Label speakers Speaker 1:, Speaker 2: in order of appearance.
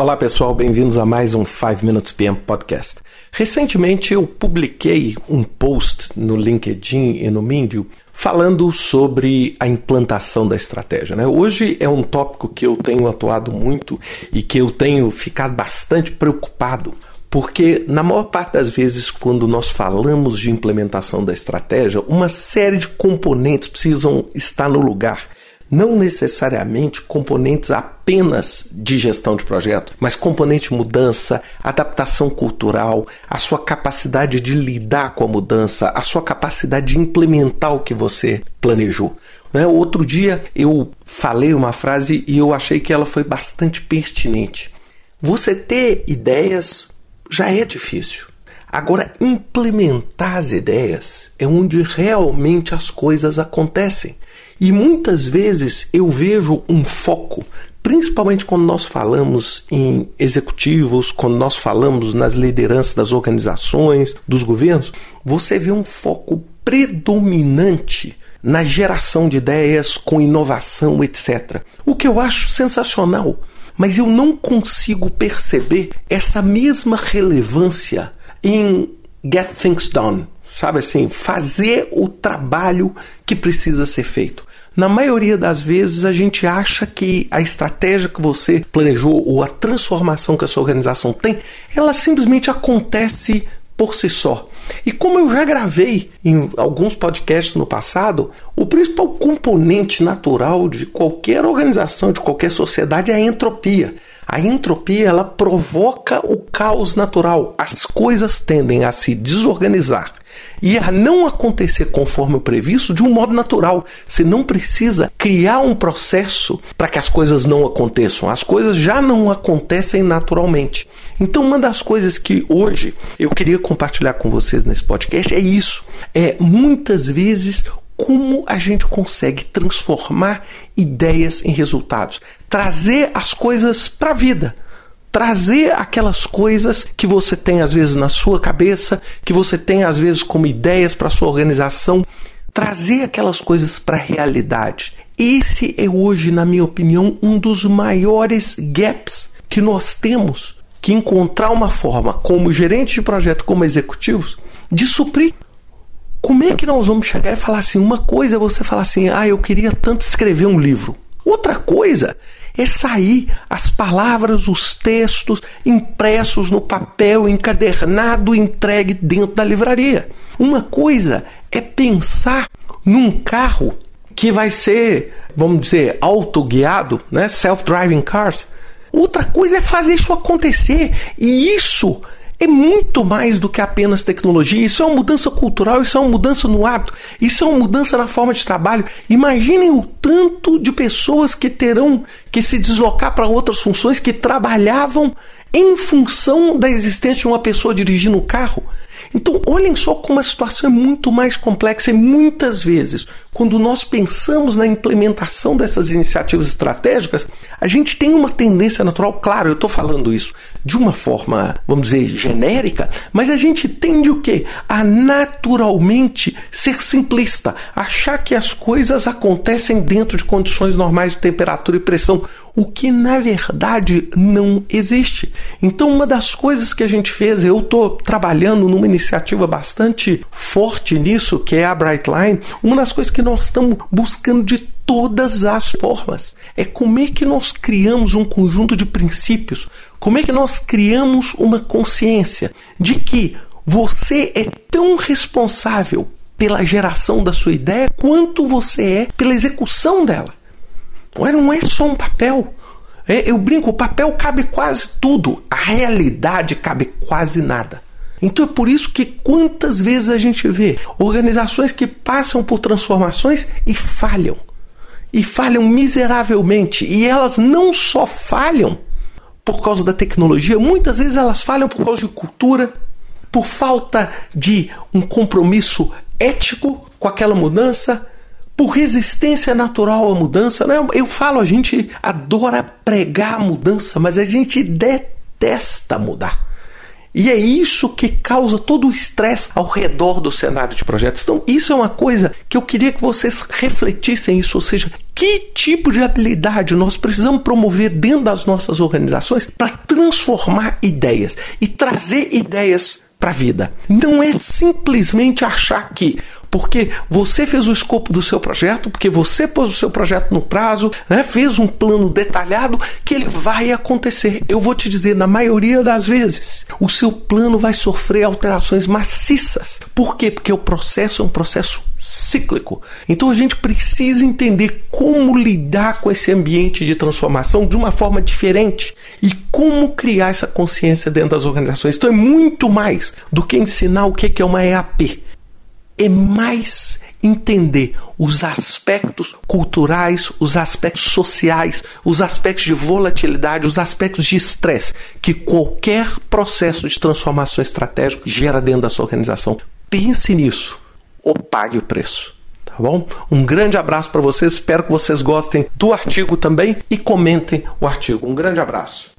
Speaker 1: Olá pessoal, bem-vindos a mais um 5 Minutes PM Podcast. Recentemente eu publiquei um post no LinkedIn e no Medium falando sobre a implantação da estratégia. Né? Hoje é um tópico que eu tenho atuado muito e que eu tenho ficado bastante preocupado porque, na maior parte das vezes, quando nós falamos de implementação da estratégia, uma série de componentes precisam estar no lugar não necessariamente componentes apenas de gestão de projeto, mas componente mudança, adaptação cultural, a sua capacidade de lidar com a mudança, a sua capacidade de implementar o que você planejou. Né? Outro dia eu falei uma frase e eu achei que ela foi bastante pertinente. Você ter ideias já é difícil. Agora, implementar as ideias é onde realmente as coisas acontecem. E muitas vezes eu vejo um foco, principalmente quando nós falamos em executivos, quando nós falamos nas lideranças das organizações, dos governos, você vê um foco predominante na geração de ideias com inovação, etc. O que eu acho sensacional, mas eu não consigo perceber essa mesma relevância em get things done. Sabe assim, fazer o trabalho que precisa ser feito. Na maioria das vezes a gente acha que a estratégia que você planejou ou a transformação que a sua organização tem, ela simplesmente acontece por si só. E como eu já gravei em alguns podcasts no passado, o principal componente natural de qualquer organização, de qualquer sociedade é a entropia. A entropia ela provoca o caos natural. As coisas tendem a se desorganizar e a não acontecer conforme o previsto de um modo natural. Você não precisa criar um processo para que as coisas não aconteçam. As coisas já não acontecem naturalmente. Então, uma das coisas que hoje eu queria compartilhar com vocês nesse podcast é isso. É muitas vezes como a gente consegue transformar ideias em resultados, trazer as coisas para a vida trazer aquelas coisas que você tem às vezes na sua cabeça, que você tem às vezes como ideias para sua organização, trazer aquelas coisas para a realidade. Esse é hoje, na minha opinião, um dos maiores gaps que nós temos que encontrar uma forma, como gerente de projeto, como executivos, de suprir. Como é que nós vamos chegar e falar assim? Uma coisa é você falar assim, ah, eu queria tanto escrever um livro. Outra coisa é sair as palavras, os textos impressos no papel, encadernado, entregue dentro da livraria. Uma coisa é pensar num carro que vai ser, vamos dizer, autoguiado, né? self-driving cars. Outra coisa é fazer isso acontecer. E isso é muito mais do que apenas tecnologia. Isso é uma mudança cultural, isso é uma mudança no hábito, isso é uma mudança na forma de trabalho. Imaginem o tanto de pessoas que terão que se deslocar para outras funções que trabalhavam em função da existência de uma pessoa dirigindo o carro. Então, olhem só como a situação é muito mais complexa e muitas vezes, quando nós pensamos na implementação dessas iniciativas estratégicas, a gente tem uma tendência natural, claro, eu estou falando isso de uma forma, vamos dizer, genérica, mas a gente tende o quê? A naturalmente ser simplista, achar que as coisas acontecem dentro de condições normais de temperatura e pressão o que na verdade não existe. Então, uma das coisas que a gente fez, eu estou trabalhando numa iniciativa bastante forte nisso, que é a Brightline. Uma das coisas que nós estamos buscando de todas as formas é como é que nós criamos um conjunto de princípios, como é que nós criamos uma consciência de que você é tão responsável pela geração da sua ideia quanto você é pela execução dela. Não é só um papel. É, eu brinco, o papel cabe quase tudo, a realidade cabe quase nada. Então é por isso que quantas vezes a gente vê organizações que passam por transformações e falham. E falham miseravelmente. E elas não só falham por causa da tecnologia, muitas vezes elas falham por causa de cultura, por falta de um compromisso ético com aquela mudança, por resistência natural à mudança. Né? Eu falo, a gente adora pregar a mudança, mas a gente detesta mudar. E é isso que causa todo o estresse ao redor do cenário de projetos. Então, isso é uma coisa que eu queria que vocês refletissem isso, ou seja, que tipo de habilidade nós precisamos promover dentro das nossas organizações para transformar ideias e trazer ideias para a vida. Não é simplesmente achar que porque você fez o escopo do seu projeto, porque você pôs o seu projeto no prazo, né, fez um plano detalhado que ele vai acontecer. Eu vou te dizer, na maioria das vezes, o seu plano vai sofrer alterações maciças. Por quê? Porque o processo é um processo cíclico. Então a gente precisa entender como lidar com esse ambiente de transformação de uma forma diferente e como criar essa consciência dentro das organizações. Então é muito mais do que ensinar o que é uma EAP é mais entender os aspectos culturais, os aspectos sociais, os aspectos de volatilidade, os aspectos de estresse que qualquer processo de transformação estratégica gera dentro da sua organização. Pense nisso ou pague o preço. Tá bom? Um grande abraço para vocês, espero que vocês gostem do artigo também e comentem o artigo. Um grande abraço.